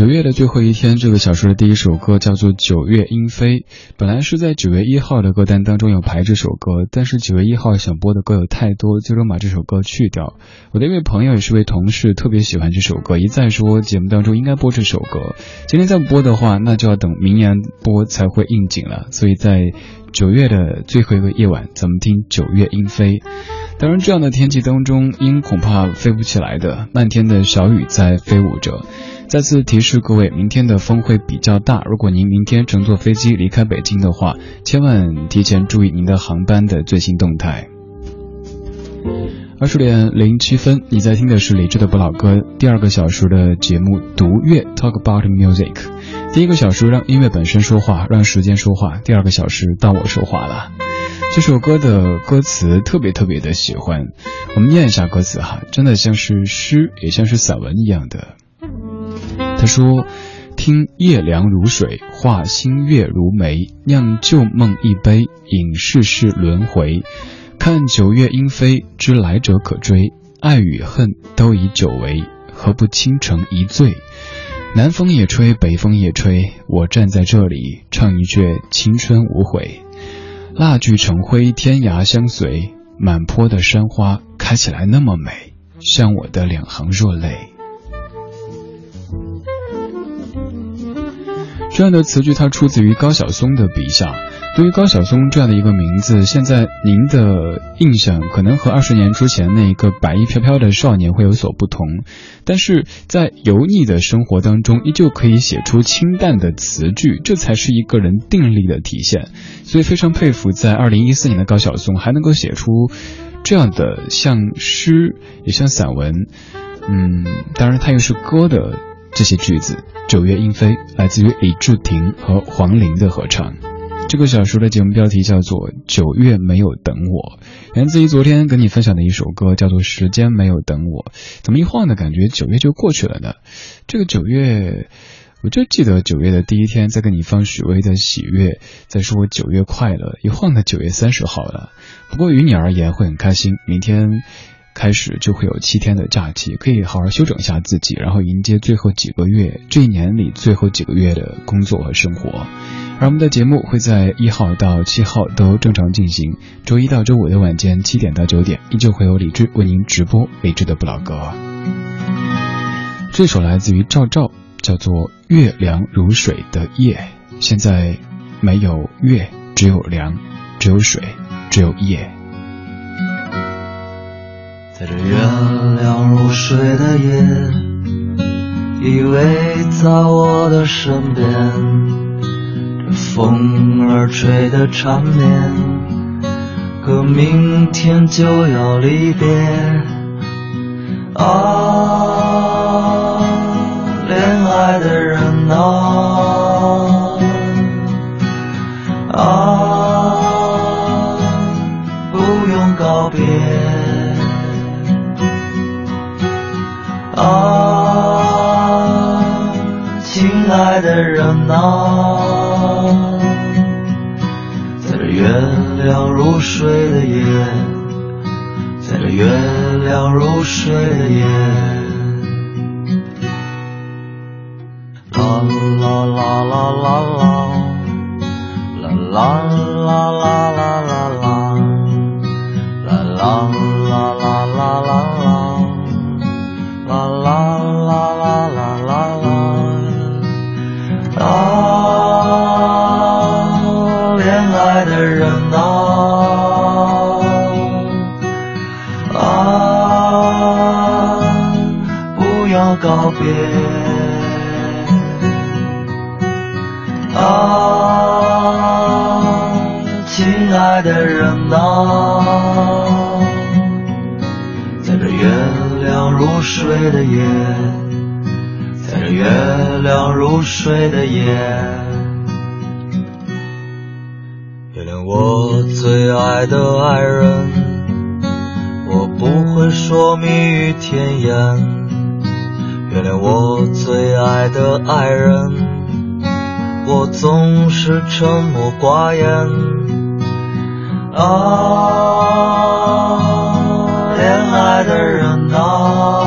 九月的最后一天，这个小说的第一首歌叫做《九月莺飞》。本来是在九月一号的歌单当中有排这首歌，但是九月一号想播的歌有太多，最终把这首歌去掉。我的一位朋友也是位同事，特别喜欢这首歌，一再说节目当中应该播这首歌。今天再不播的话，那就要等明年播才会应景了。所以在九月的最后一个夜晚，咱们听《九月莺飞》。当然，这样的天气当中，鹰恐怕飞不起来的。漫天的小雨在飞舞着。再次提示各位，明天的风会比较大。如果您明天乘坐飞机离开北京的话，千万提前注意您的航班的最新动态。二十点零七分，你在听的是李志的不老歌第二个小时的节目《读乐 Talk About Music》。第一个小时让音乐本身说话，让时间说话；第二个小时到我说话了。这首歌的歌词特别特别的喜欢，我们念一下歌词哈，真的像是诗，也像是散文一样的。他说：“听夜凉如水，画新月如眉，酿旧梦一杯，饮世事轮回。看九月莺飞，知来者可追。爱与恨都已久违，何不倾城一醉？南风也吹，北风也吹，我站在这里，唱一阙青春无悔。蜡炬成灰，天涯相随，满坡的山花开起来那么美，像我的两行热泪。”这样的词句，它出自于高晓松的笔下。对于高晓松这样的一个名字，现在您的印象可能和二十年之前那一个白衣飘飘的少年会有所不同，但是在油腻的生活当中，依旧可以写出清淡的词句，这才是一个人定力的体现。所以非常佩服，在二零一四年的高晓松还能够写出这样的像诗也像散文，嗯，当然他又是歌的这些句子。九月莺飞来自于李治廷和黄龄的合唱。这个小说的节目标题叫做《九月没有等我》，源自于昨天跟你分享的一首歌，叫做《时间没有等我》。怎么一晃呢？感觉九月就过去了呢？这个九月，我就记得九月的第一天在跟你放许巍的《喜悦》，在说九月快乐。一晃呢，九月三十号了。不过于你而言会很开心，明天开始就会有七天的假期，可以好好休整一下自己，然后迎接最后几个月这一年里最后几个月的工作和生活。而我们的节目会在一号到七号都正常进行，周一到周五的晚间七点到九点，依旧会有李志为您直播李志的不老歌。这首来自于赵照，叫做《月凉如水的夜》。现在没有月，只有凉，只有水，只有夜。在这月亮如水的夜，依偎在我的身边。这风儿吹得缠绵，可明天就要离别。啊，恋爱的人啊，啊，爱的人啊。月亮如水的夜，在这月亮如水的夜，啦啦啦啦，啦啦啦啦啦啦啦，的人呐，在这月亮如水的夜，在这月亮如水的夜。原谅我最爱的爱人，我不会说蜜语甜言。原谅我最爱的爱人，我总是沉默寡言。啊，恋爱的人啊。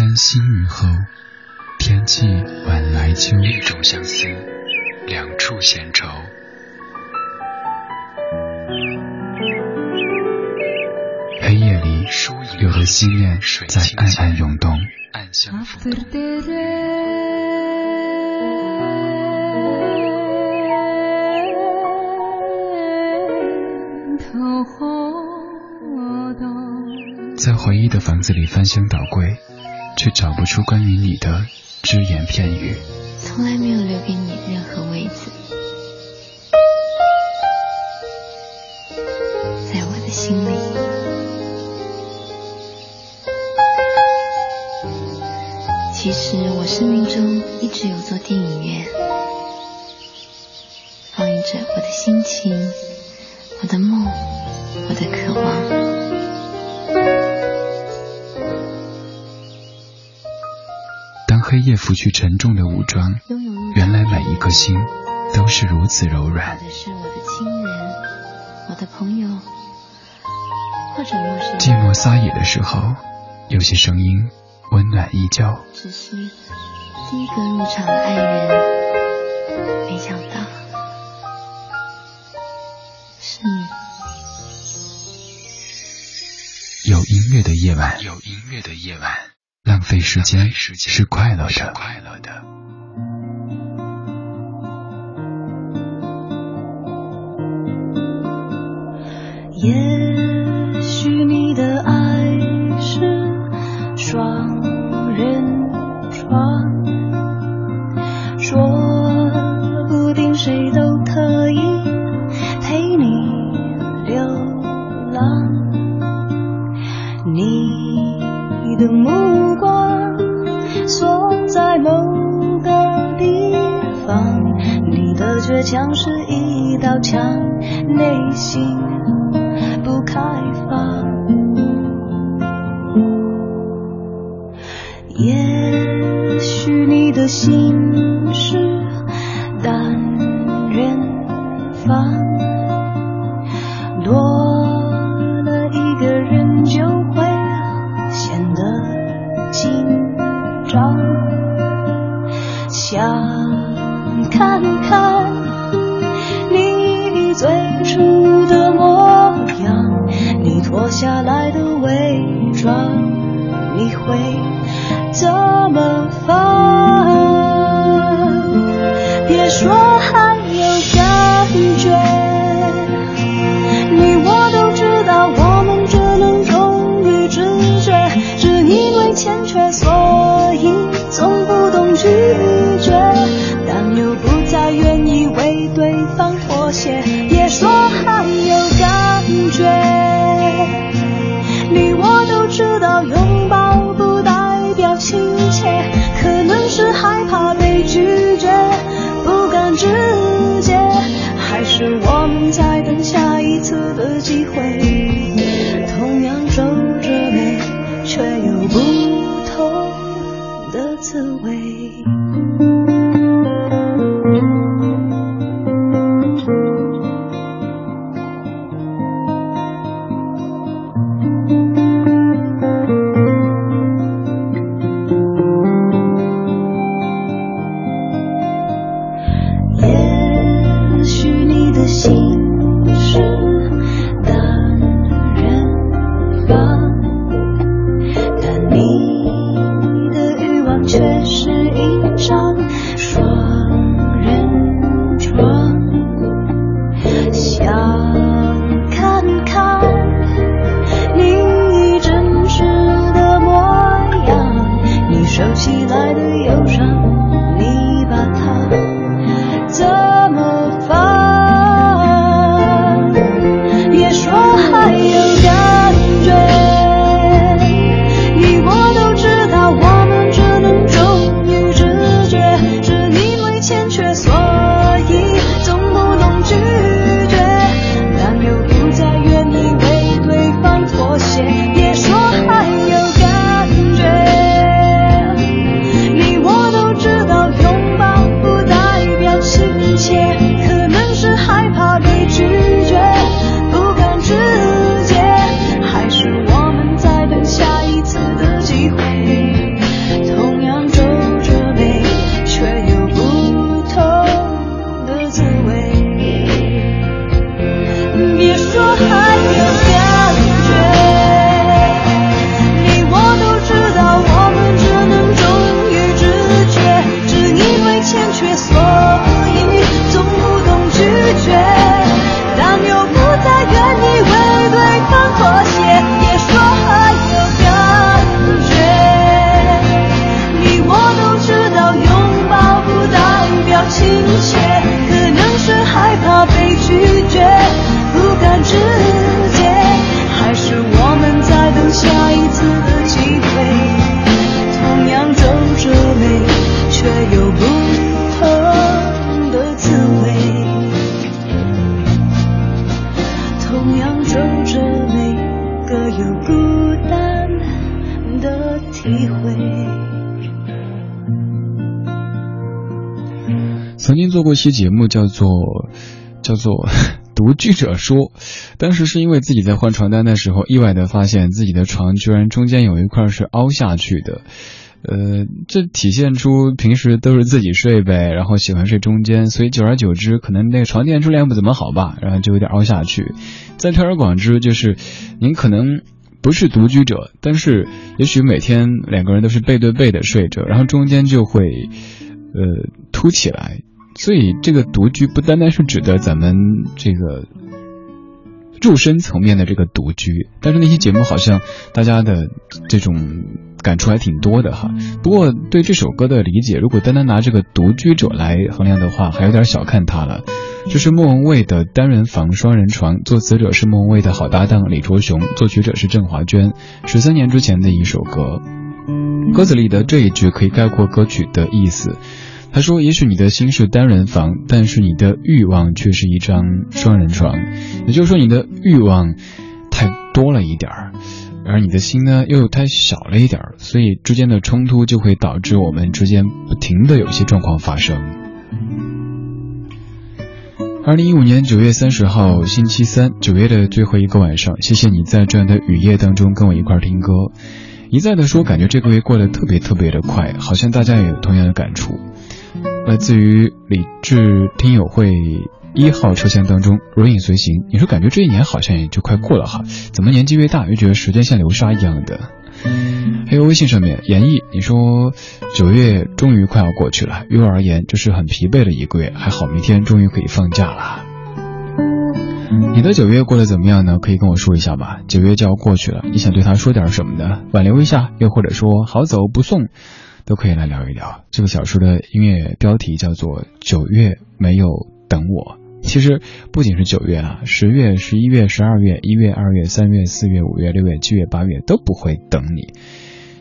山西雨后天气晚来秋。一种相思两处闲愁。黑夜里有和思念在暗暗涌动。暗香浮动在回忆的房子里翻箱倒柜却找不出关于你的只言片语。从来没有留给你任何位置拂去沉重的武装。原来每一颗心都是如此柔软。的是我的亲人我的朋友寂寞撒野的时候有些声音温暖依旧。只是第一个入场的爱人没想到是你。有音乐的夜晚。有音乐的夜晚。费时间是快乐的。有孤单的体会曾经做过一期节目叫做叫做 独居者说当时是因为自己在换床单的时候意外的发现自己的床居然中间有一块是凹下去的。呃，这体现出平时都是自己睡呗，然后喜欢睡中间，所以久而久之，可能那个床垫质量不怎么好吧，然后就有点凹下去。再推而广之，就是您可能不是独居者，但是也许每天两个人都是背对背的睡着，然后中间就会呃凸起来。所以这个独居不单单是指的咱们这个肉身层面的这个独居，但是那些节目好像大家的这种。感触还挺多的哈，不过对这首歌的理解，如果单单拿这个独居者来衡量的话，还有点小看他了。这是莫文蔚的单人房双人床，作词者是莫文蔚的好搭档李卓雄，作曲者是郑华娟，十三年之前的一首歌。歌词里的这一句可以概括歌曲的意思。他说：“也许你的心是单人房，但是你的欲望却是一张双人床。也就是说，你的欲望太多了一点儿。”而你的心呢，又太小了一点儿，所以之间的冲突就会导致我们之间不停的有些状况发生。二零一五年九月三十号星期三，九月的最后一个晚上，谢谢你在这样的雨夜当中跟我一块听歌。一再的说，感觉这个月过得特别特别的快，好像大家也有同样的感触。来自于理智听友会。一号车厢当中，如影随形。你说感觉这一年好像也就快过了哈，怎么年纪越大越觉得时间像流沙一样的？还有微信上面演绎，你说九月终于快要过去了，于我而言这是很疲惫的一个月，还好明天终于可以放假了。你的九月过得怎么样呢？可以跟我说一下吧。九月就要过去了，你想对他说点什么呢？挽留一下，又或者说好走不送，都可以来聊一聊。这个小说的音乐标题叫做《九月没有等我》。其实不仅是九月啊，十月、十一月、十二月、一月、二月、三月、四月、五月、六月、七月、八月都不会等你，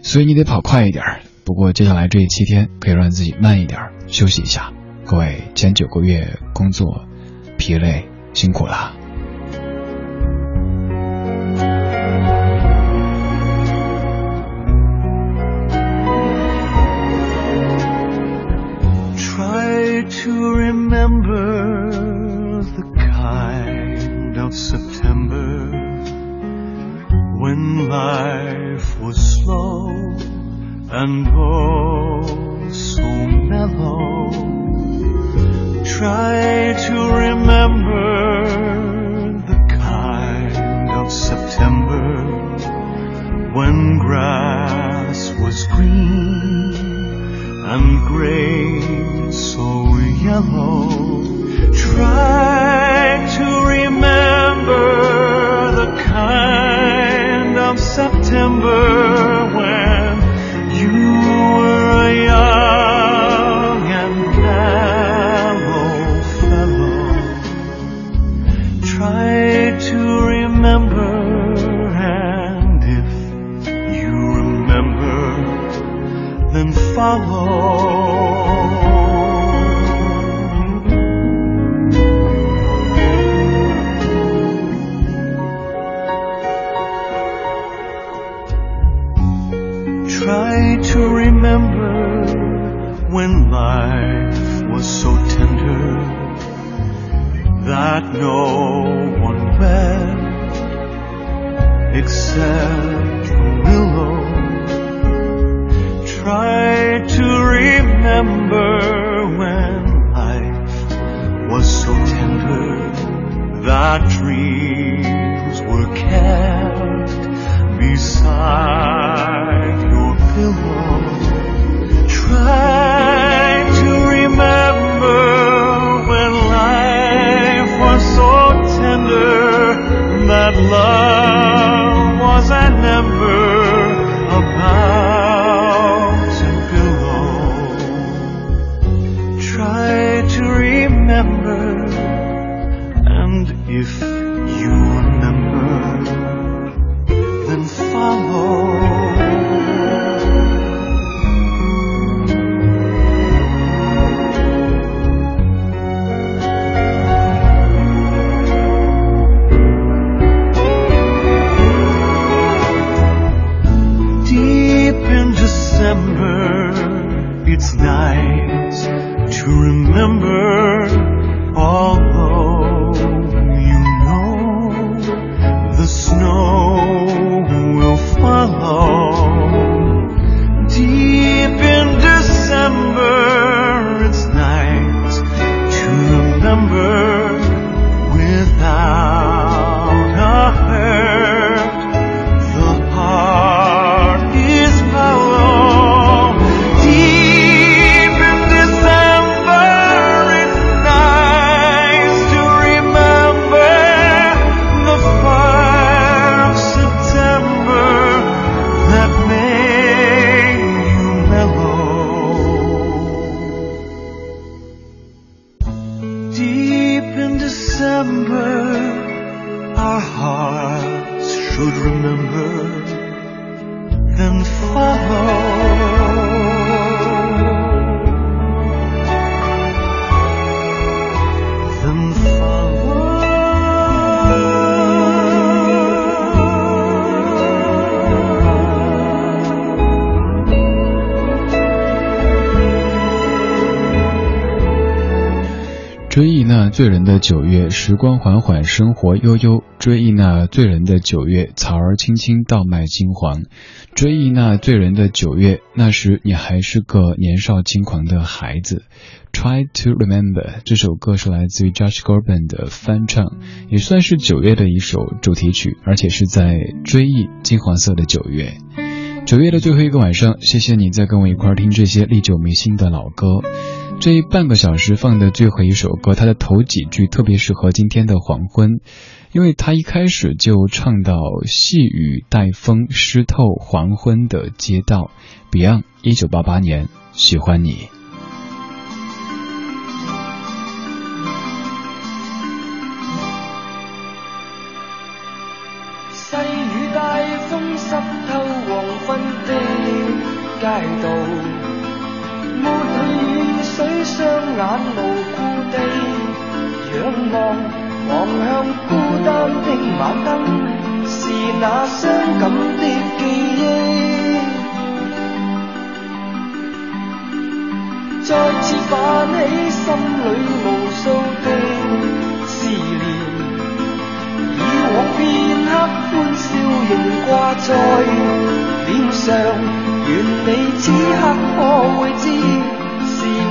所以你得跑快一点。不过接下来这七天可以让自己慢一点，休息一下。各位前九个月工作疲累辛苦了。Try to remember. September when life was slow and oh so mellow. Try to remember the kind of September when grass was green and grain so yellow. 醉人的九月，时光缓缓，生活悠悠。追忆那醉人的九月，草儿青青，稻麦金黄。追忆那醉人的九月，那时你还是个年少轻狂的孩子。Try to remember 这首歌是来自于 Josh Groban 的翻唱，也算是九月的一首主题曲，而且是在追忆金黄色的九月。九月的最后一个晚上，谢谢你在跟我一块听这些历久弥新的老歌。这半个小时放的最后一首歌，它的头几句特别适合今天的黄昏，因为它一开始就唱到细雨带风湿透黄昏的街道。Beyond，一九八八年，喜欢你。眼无故地仰望，望向孤单的晚灯，是那伤感的记忆。再次泛起心里无数的思念，以往片刻欢笑仍挂在脸上，愿你此刻可会知。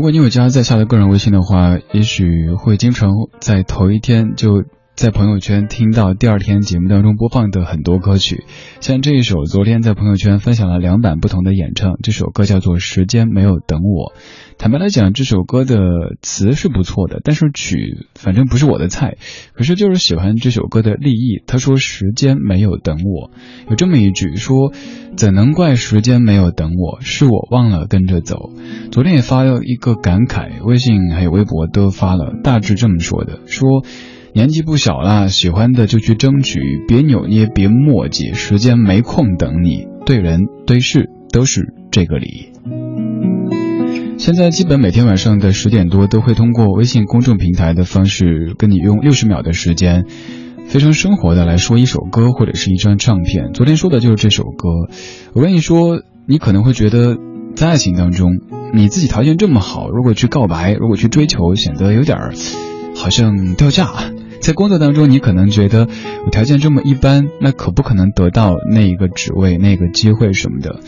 如果你有加在下的个人微信的话，也许会经常在头一天就。在朋友圈听到第二天节目当中播放的很多歌曲，像这一首，昨天在朋友圈分享了两版不同的演唱。这首歌叫做《时间没有等我》。坦白来讲，这首歌的词是不错的，但是曲反正不是我的菜。可是就是喜欢这首歌的立意。他说：“时间没有等我。”有这么一句说：“怎能怪时间没有等我？是我忘了跟着走。”昨天也发了一个感慨，微信还有微博都发了，大致这么说的：说。年纪不小了，喜欢的就去争取，别扭捏，别磨叽，时间没空等你。对人对事都是这个理。现在基本每天晚上的十点多，都会通过微信公众平台的方式，跟你用六十秒的时间，非常生活的来说一首歌或者是一张唱片。昨天说的就是这首歌。我跟你说，你可能会觉得，在爱情当中，你自己条件这么好，如果去告白，如果去追求，显得有点好像掉价。在工作当中，你可能觉得我条件这么一般，那可不可能得到那一个职位、那个机会什么的？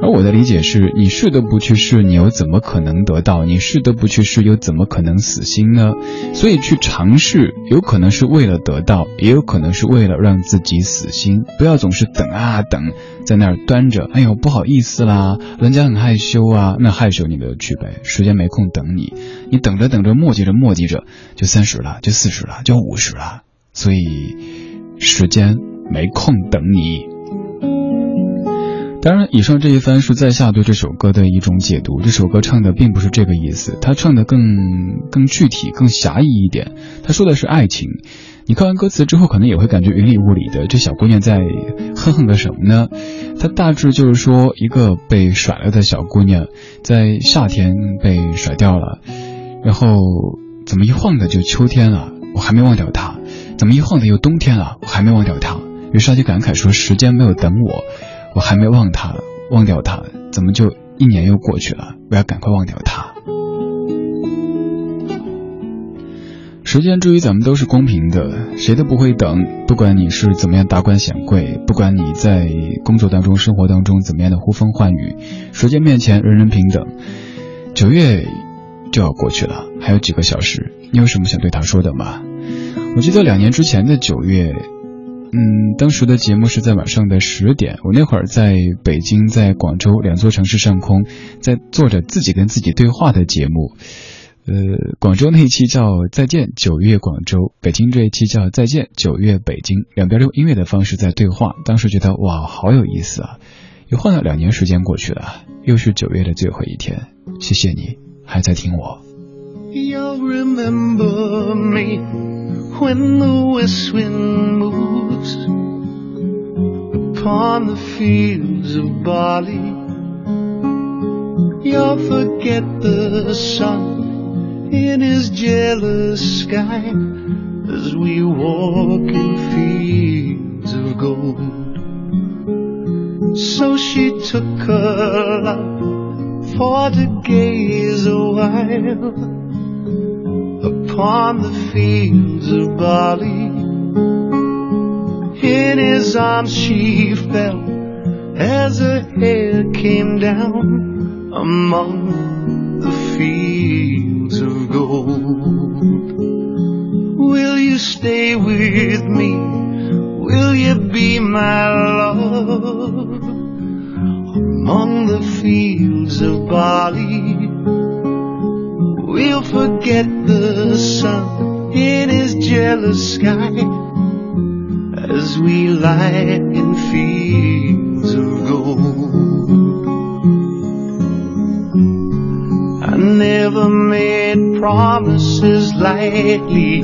而我的理解是，你试都不去试，你又怎么可能得到？你试都不去试，又怎么可能死心呢？所以去尝试，有可能是为了得到，也有可能是为了让自己死心。不要总是等啊等，在那儿端着，哎呦不好意思啦，人家很害羞啊，那害羞你就去呗，时间没空等你，你等着等着磨叽着磨叽着，就三十了，就四十了，就五是了，所以时间没空等你。当然，以上这一番是在下对这首歌的一种解读。这首歌唱的并不是这个意思，他唱的更更具体、更狭义一点。他说的是爱情。你看完歌词之后，可能也会感觉云里雾里的。这小姑娘在哼哼个什么呢？她大致就是说，一个被甩了的小姑娘，在夏天被甩掉了，然后怎么一晃的就秋天了，我还没忘掉他；怎么一晃的又冬天了，我还没忘掉他。于是他就感慨说：“时间没有等我。”我还没忘他，忘掉他，怎么就一年又过去了？我要赶快忘掉他。时间至于咱们都是公平的，谁都不会等。不管你是怎么样达官显贵，不管你在工作当中、生活当中怎么样的呼风唤雨，时间面前人人平等。九月就要过去了，还有几个小时，你有什么想对他说的吗？我记得两年之前的九月。嗯，当时的节目是在晚上的十点，我那会儿在北京，在广州两座城市上空，在做着自己跟自己对话的节目。呃，广州那一期叫《再见九月广州》，北京这一期叫《再见九月北京》，两边用音乐的方式在对话。当时觉得哇，好有意思啊！又换了两年时间过去了，又是九月的最后一天。谢谢你还在听我。when the west wind moves upon the fields of barley. You'll forget the sun in his jealous sky as we walk in fields of gold. So she took her love for to gaze a while upon the fields of barley. In his arms she fell as her hair came down among the fields of gold. Will you stay with me? Will you be my forget the sun in his jealous sky as we lie in fields of gold. I never made promises lightly,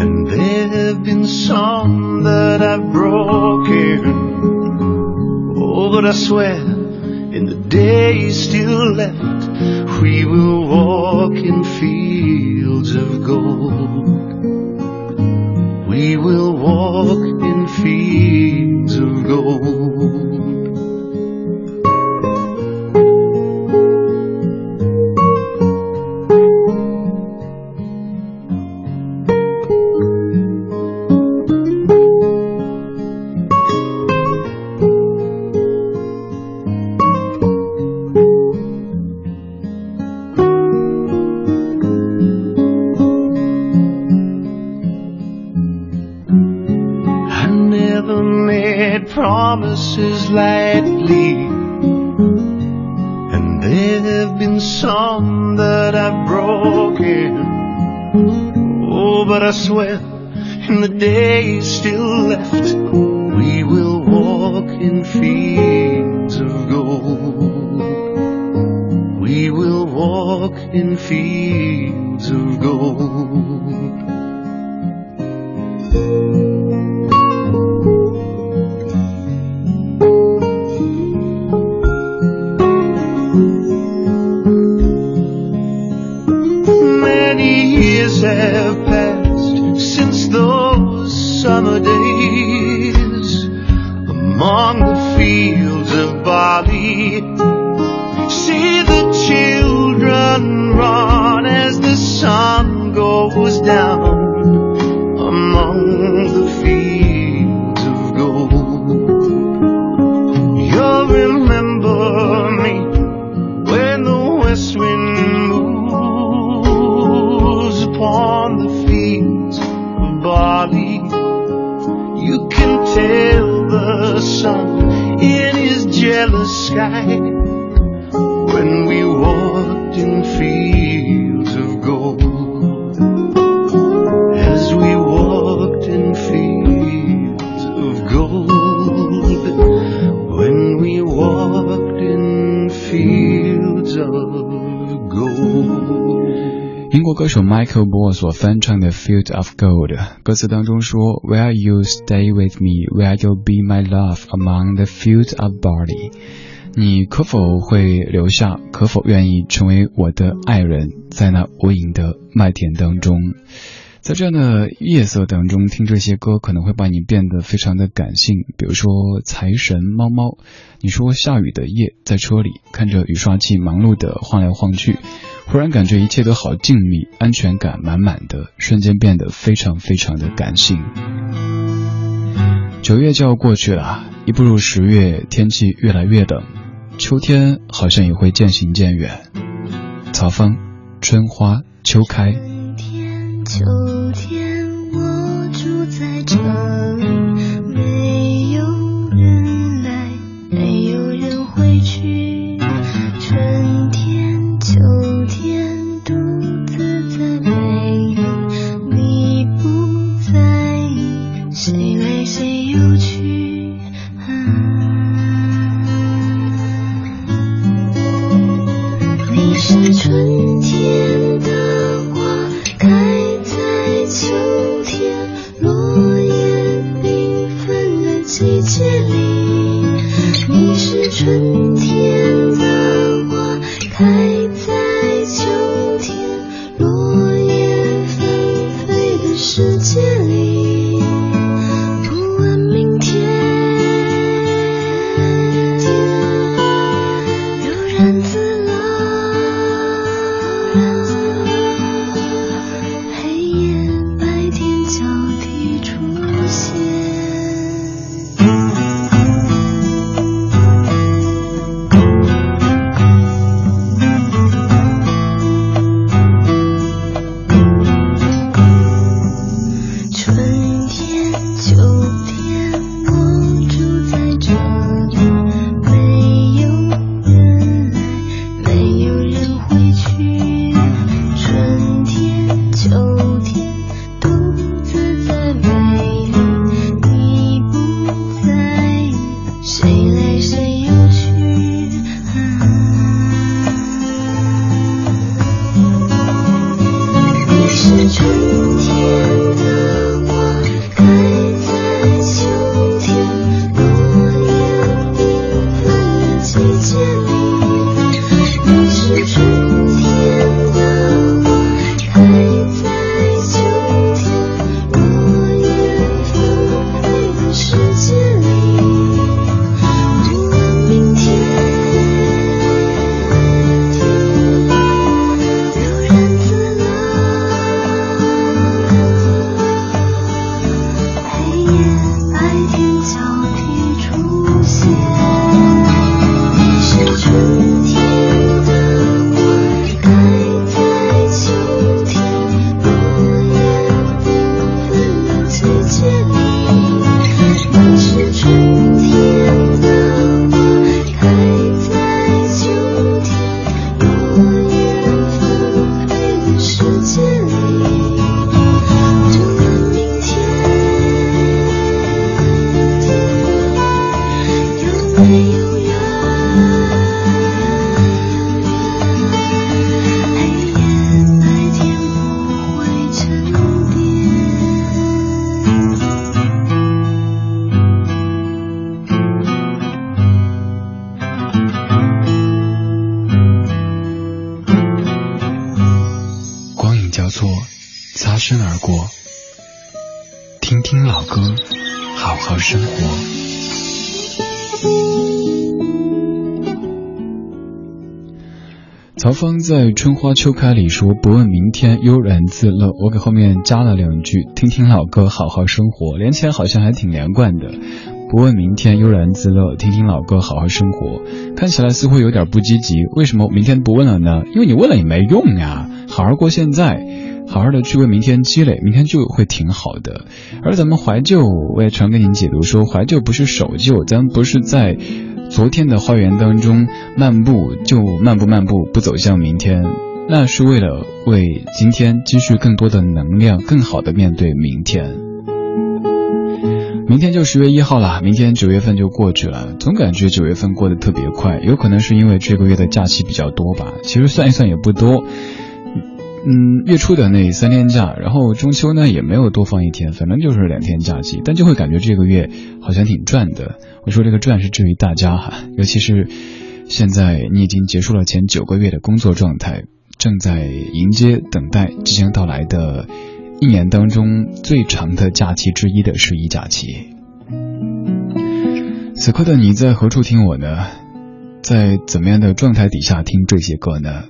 and there have been some that I've broken. Oh, but I swear in the days still left we will walk in fields of gold. We will walk in fields of gold. But I swear, in the days still left, we will walk in fields of gold. We will walk in fields of gold. 歌手 Michael Moore 所翻唱的《Field of Gold》，歌词当中说：“Will you stay with me? Will you be my love among the field of barley？” 你可否会留下？可否愿意成为我的爱人，在那无垠的麦田当中？在这样的夜色当中听这些歌，可能会把你变得非常的感性。比如说《财神猫猫》，你说下雨的夜，在车里看着雨刷器忙碌的晃来晃去，忽然感觉一切都好静谧，安全感满满的，瞬间变得非常非常的感性。九月就要过去了，一步入十月，天气越来越冷，秋天好像也会渐行渐远。草芳，春花秋开。秋天，世界里。在《春花秋开》里说：“不问明天，悠然自乐。”我给后面加了两句：“听听老歌，好好生活。”连起来好像还挺连贯的。不问明天，悠然自乐，听听老歌，好好生活。看起来似乎有点不积极。为什么明天不问了呢？因为你问了也没用呀。好好过现在，好好的去为明天积累，明天就会挺好的。而咱们怀旧，我也常跟您解读说，怀旧不是守旧，咱不是在。昨天的花园当中漫步，就漫步漫步，不走向明天，那是为了为今天积蓄更多的能量，更好的面对明天。明天就十月一号了，明天九月份就过去了，总感觉九月份过得特别快，有可能是因为这个月的假期比较多吧。其实算一算也不多。嗯，月初的那三天假，然后中秋呢也没有多放一天，反正就是两天假期，但就会感觉这个月好像挺赚的。我说这个赚是至于大家哈，尤其是现在你已经结束了前九个月的工作状态，正在迎接等待即将到来的一年当中最长的假期之一的十一假期。此刻的你在何处听我呢？在怎么样的状态底下听这些歌呢？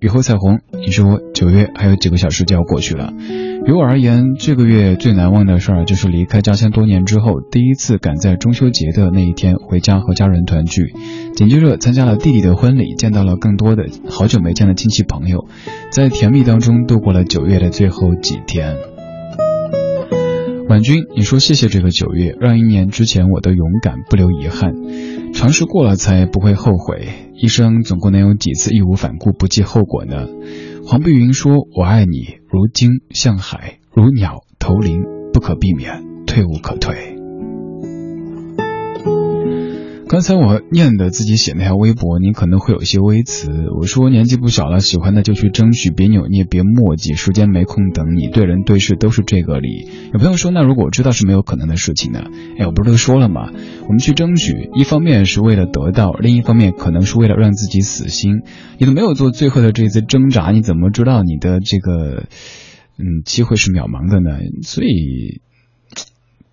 雨后彩虹，你说九月还有几个小时就要过去了。于我而言，这个月最难忘的事儿就是离开家乡多年之后，第一次赶在中秋节的那一天回家和家人团聚。紧接着参加了弟弟的婚礼，见到了更多的好久没见的亲戚朋友，在甜蜜当中度过了九月的最后几天。婉君，你说谢谢这个九月，让一年之前我的勇敢不留遗憾。尝试过了才不会后悔。一生总共能有几次义无反顾不计后果呢？黄碧云说：“我爱你，如鲸向海，如鸟投林，不可避免，退无可退。”刚才我念的自己写那条微博，你可能会有一些微词。我说年纪不小了，喜欢的就去争取，别扭捏，别磨叽，时间没空等你，对人对事都是这个理。有朋友说，那如果我知道是没有可能的事情呢？哎，我不是都说了吗？我们去争取，一方面是为了得到，另一方面可能是为了让自己死心。你都没有做最后的这一次挣扎，你怎么知道你的这个嗯机会是渺茫的呢？所以。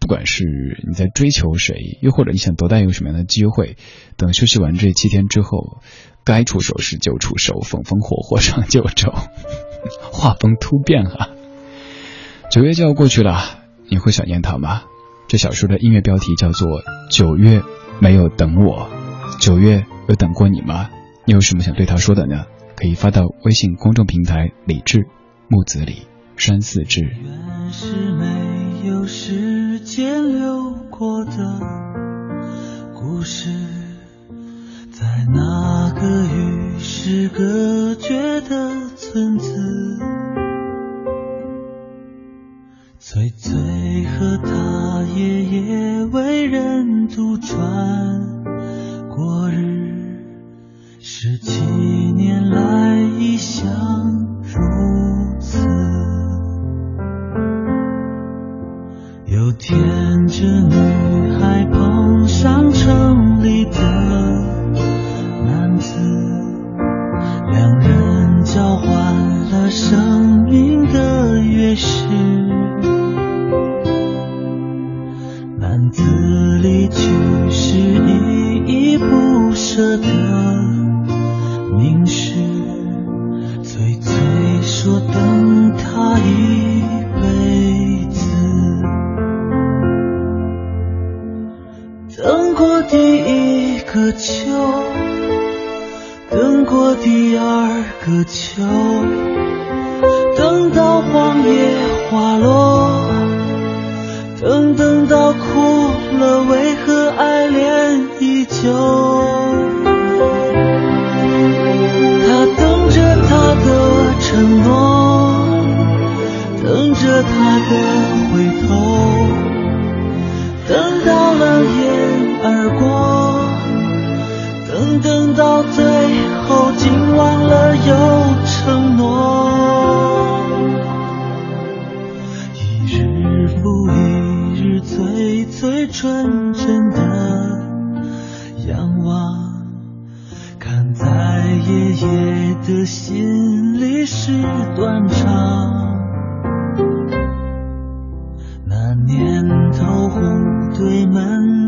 不管是你在追求谁，又或者你想得到一个什么样的机会，等休息完这七天之后，该出手时就出手，风风火火上九州，画风突变啊！九月就要过去了，你会想念他吗？这小说的音乐标题叫做《九月没有等我》，九月有等过你吗？你有什么想对他说的呢？可以发到微信公众平台李志木子李山寺志。远是没有时间流过的故事，在那个与世隔绝的村子，翠翠和他爷爷为人独传过日，十七年来一向如有天，真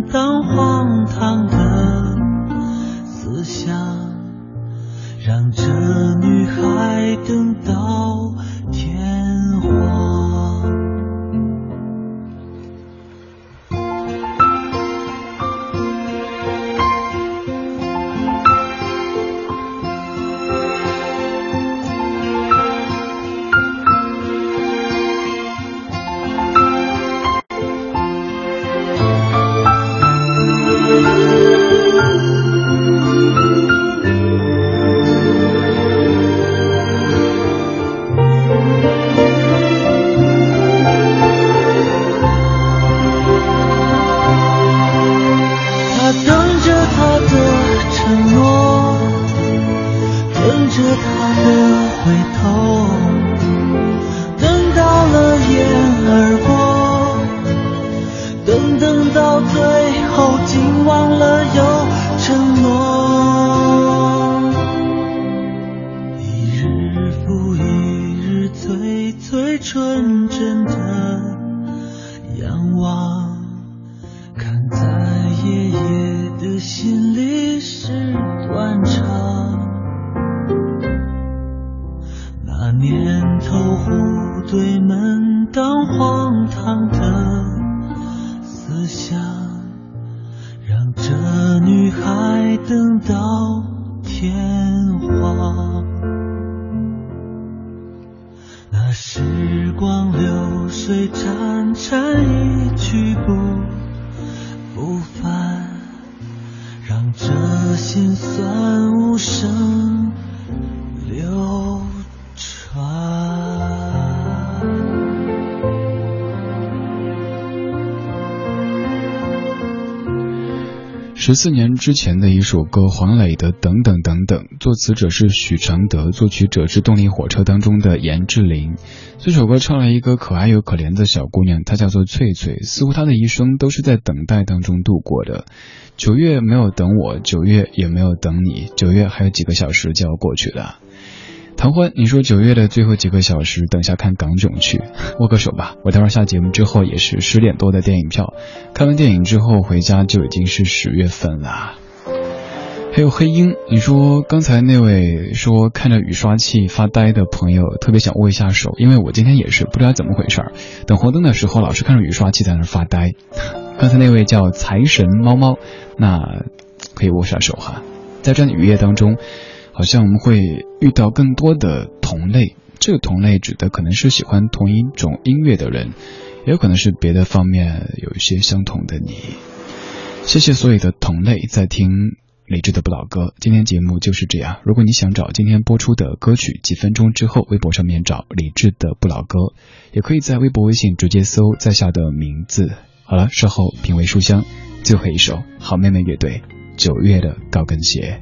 当荒唐的思想，让这女孩等到还等到天荒。那时光流水潺潺，一去不不返，让这心酸十四年之前的一首歌，黄磊的《等等等等》，作词者是许常德，作曲者是动力火车当中的严志玲。这首歌唱了一个可爱又可怜的小姑娘，她叫做翠翠，似乎她的一生都是在等待当中度过的。九月没有等我，九月也没有等你，九月还有几个小时就要过去了。唐欢，你说九月的最后几个小时，等下看港囧去，握个手吧。我待会儿下节目之后也是十点多的电影票，看完电影之后回家就已经是十月份了。还有黑鹰，你说刚才那位说看着雨刷器发呆的朋友，特别想握一下手，因为我今天也是不知道怎么回事儿，等红灯的时候老是看着雨刷器在那发呆。刚才那位叫财神猫猫，那可以握下手哈。在这样的雨夜当中。好像我们会遇到更多的同类，这个同类指的可能是喜欢同一种音乐的人，也有可能是别的方面有一些相同的你。谢谢所有的同类在听理智的不老歌，今天节目就是这样。如果你想找今天播出的歌曲，几分钟之后微博上面找理智的不老歌，也可以在微博、微信直接搜在下的名字。好了，稍后品味书香，最后一首好妹妹乐队九月的高跟鞋。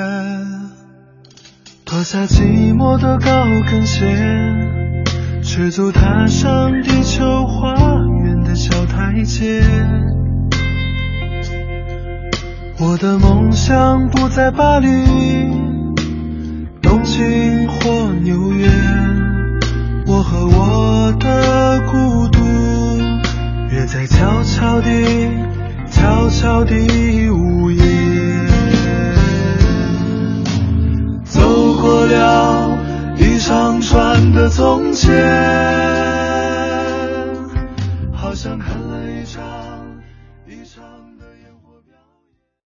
脱下寂寞的高跟鞋，赤足踏上地球花园的小台阶。我的梦想不在巴黎、东京或纽约，我和我的孤独约在悄悄地、悄悄地午夜。过了一长串的从前。